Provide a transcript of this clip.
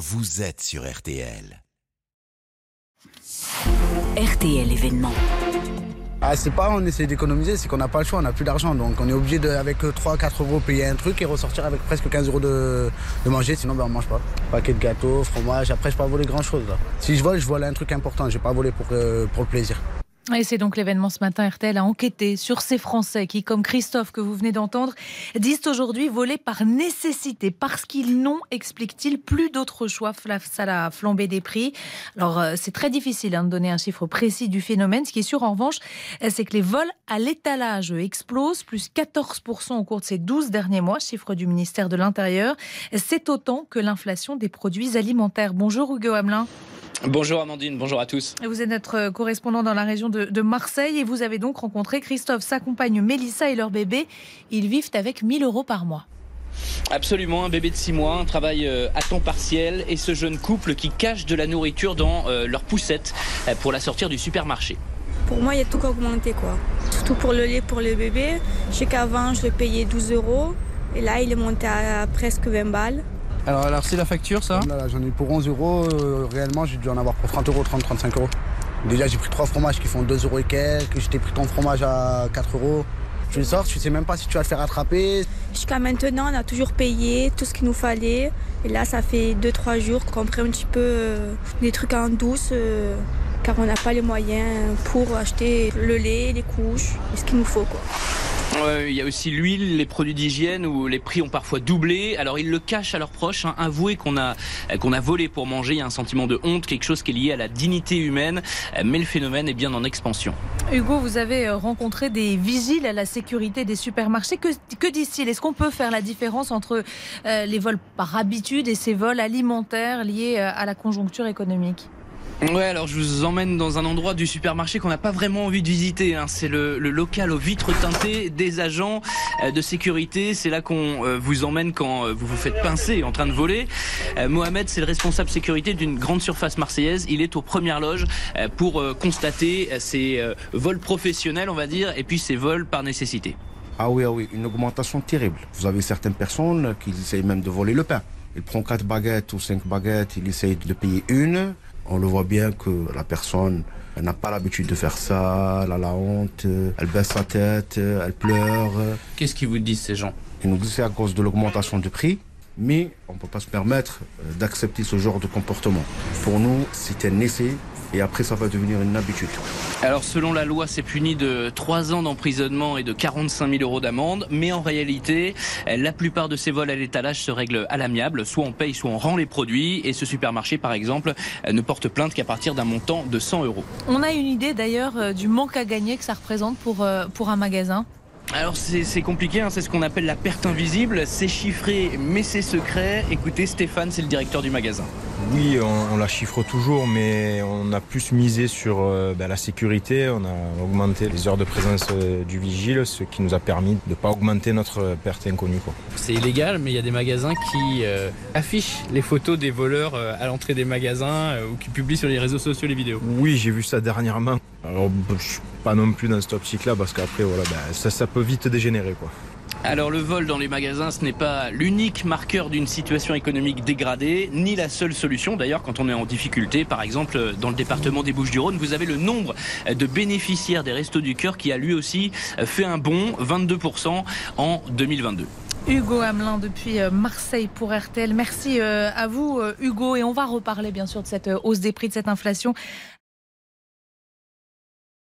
vous êtes sur RTL. RTL événement. Ah, c'est pas on essaie d'économiser, c'est qu'on n'a pas le choix, on n'a plus d'argent. Donc on est obligé de, avec 3-4 euros, payer un truc et ressortir avec presque 15 euros de, de manger, sinon ben, on mange pas. Paquet de gâteaux, fromage, après je peux pas voler grand chose là. Si je vole, je vole un truc important, je vais pas voler pour, euh, pour le plaisir. Et c'est donc l'événement ce matin. RTL a enquêté sur ces Français qui, comme Christophe que vous venez d'entendre, disent aujourd'hui voler par nécessité parce qu'ils n'ont, explique-t-il, plus d'autre choix face à la flambée des prix. Alors euh, c'est très difficile hein, de donner un chiffre précis du phénomène. Ce qui est sûr en revanche, c'est que les vols à l'étalage explosent, plus 14% au cours de ces 12 derniers mois, chiffre du ministère de l'Intérieur. C'est autant que l'inflation des produits alimentaires. Bonjour Hugo Hamelin. Bonjour Amandine, bonjour à tous. Vous êtes notre correspondant dans la région de, Marseille et vous avez donc rencontré Christophe, sa compagne Mélissa et leur bébé. Ils vivent avec 1000 euros par mois. Absolument, un bébé de 6 mois, un travail euh, à temps partiel et ce jeune couple qui cache de la nourriture dans euh, leur poussette euh, pour la sortir du supermarché. Pour moi, il y a tout augmenté quoi. Surtout pour le lait pour le bébé. Je sais qu'avant, je le payais 12 euros et là, il est monté à presque 20 balles. Alors, alors c'est la facture, ça J'en ai eu pour 11 euros. Euh, réellement, j'ai dû en avoir pour 30 euros, 30, 35 euros. Déjà, j'ai pris trois fromages qui font 2 euros et quelques. J'ai pris ton fromage à 4 euros. Tu le sors, tu sais même pas si tu vas le faire rattraper. Jusqu'à maintenant, on a toujours payé tout ce qu'il nous fallait. Et là, ça fait 2-3 jours qu'on prend un petit peu euh, des trucs en douce. Euh, car on n'a pas les moyens pour acheter le lait, les couches, ce qu'il nous faut. Quoi il y a aussi l'huile, les produits d'hygiène où les prix ont parfois doublé. Alors ils le cachent à leurs proches. Hein. Avouer qu'on a qu'on a volé pour manger, il y a un sentiment de honte, quelque chose qui est lié à la dignité humaine. Mais le phénomène est bien en expansion. Hugo, vous avez euh, rencontré des vigiles à la sécurité des supermarchés. Que, que disent-ils? Est-ce qu'on peut faire la différence entre euh, les vols par habitude et ces vols alimentaires liés euh, à la conjoncture économique? Ouais, alors je vous emmène dans un endroit du supermarché qu'on n'a pas vraiment envie de visiter. Hein. C'est le, local aux vitres teintées des agents euh, de sécurité. C'est là qu'on euh, vous emmène quand euh, vous vous faites pincer en train de voler. Mohamed, c'est le responsable sécurité d'une grande surface marseillaise. Il est aux premières loges pour constater ces vols professionnels, on va dire, et puis ces vols par nécessité. Ah oui, ah oui, une augmentation terrible. Vous avez certaines personnes qui essayent même de voler le pain. Ils prennent quatre baguettes ou cinq baguettes, ils essayent de payer une on le voit bien que la personne n'a pas l'habitude de faire ça, elle a la honte, elle baisse sa tête, elle pleure. Qu'est-ce qu'ils vous disent ces gens? Ils nous disent c'est à cause de l'augmentation du prix, mais on ne peut pas se permettre euh, d'accepter ce genre de comportement. Pour nous, c'est un essai et après ça va devenir une habitude. Alors selon la loi, c'est puni de 3 ans d'emprisonnement et de 45 000 euros d'amende, mais en réalité, la plupart de ces vols à l'étalage se règlent à l'amiable, soit on paye, soit on rend les produits, et ce supermarché par exemple ne porte plainte qu'à partir d'un montant de 100 euros. On a une idée d'ailleurs euh, du manque à gagner que ça représente pour, euh, pour un magasin alors c'est compliqué, hein, c'est ce qu'on appelle la perte invisible, c'est chiffré mais c'est secret. Écoutez, Stéphane, c'est le directeur du magasin. Oui, on, la chiffre toujours, mais on a plus misé sur euh, ben, la sécurité, on a augmenté les heures de présence euh, du vigile, ce qui nous a permis de ne pas augmenter notre perte inconnue. C'est illégal, mais il y a des magasins qui euh, affichent les photos des voleurs à l'entrée des magasins ou qui publient sur les réseaux sociaux les vidéos. Oui, j'ai vu ça dernièrement. Alors, je suis pas non plus dans ce optique-là, parce qu'après, voilà, ben, ça, ça peut vite dégénérer. Quoi. Alors le vol dans les magasins, ce n'est pas l'unique marqueur d'une situation économique dégradée, ni la seule solution. D'ailleurs, quand on est en difficulté, par exemple dans le département des Bouches-du-Rhône, vous avez le nombre de bénéficiaires des Restos du Cœur qui a lui aussi fait un bond, 22% en 2022. Hugo Hamelin depuis euh, Marseille pour RTL. Merci euh, à vous, euh, Hugo. Et on va reparler bien sûr de cette hausse des prix, de cette inflation